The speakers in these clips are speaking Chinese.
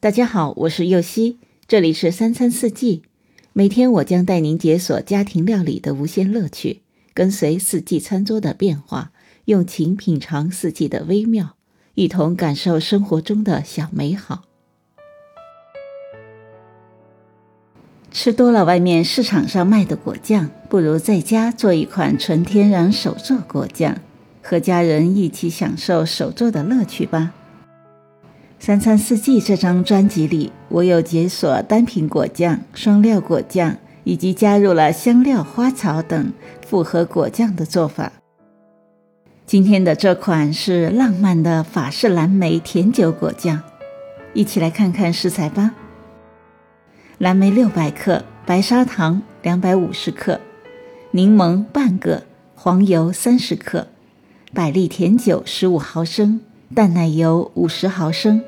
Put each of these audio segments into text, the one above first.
大家好，我是右希，这里是三餐四季。每天我将带您解锁家庭料理的无限乐趣，跟随四季餐桌的变化，用情品尝四季的微妙，一同感受生活中的小美好。吃多了外面市场上卖的果酱，不如在家做一款纯天然手做果酱，和家人一起享受手做的乐趣吧。三餐四季这张专辑里，我有解锁单品果酱、双料果酱，以及加入了香料、花草等复合果酱的做法。今天的这款是浪漫的法式蓝莓甜酒果酱，一起来看看食材吧。蓝莓六百克，白砂糖两百五十克，柠檬半个，黄油三十克，百利甜酒十五毫升。淡奶油五十毫升。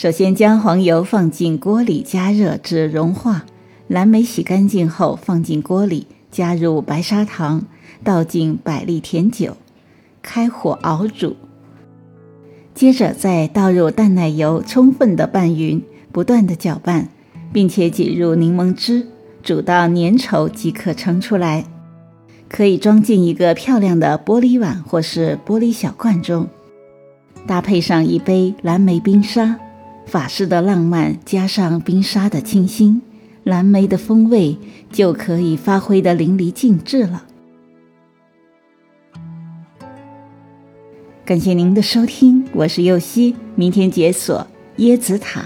首先将黄油放进锅里加热至融化，蓝莓洗干净后放进锅里，加入白砂糖，倒进百利甜酒，开火熬煮。接着再倒入淡奶油，充分的拌匀，不断的搅拌，并且挤入柠檬汁，煮到粘稠即可盛出来。可以装进一个漂亮的玻璃碗或是玻璃小罐中。搭配上一杯蓝莓冰沙，法式的浪漫加上冰沙的清新，蓝莓的风味就可以发挥的淋漓尽致了。感谢您的收听，我是右希，明天解锁椰子塔。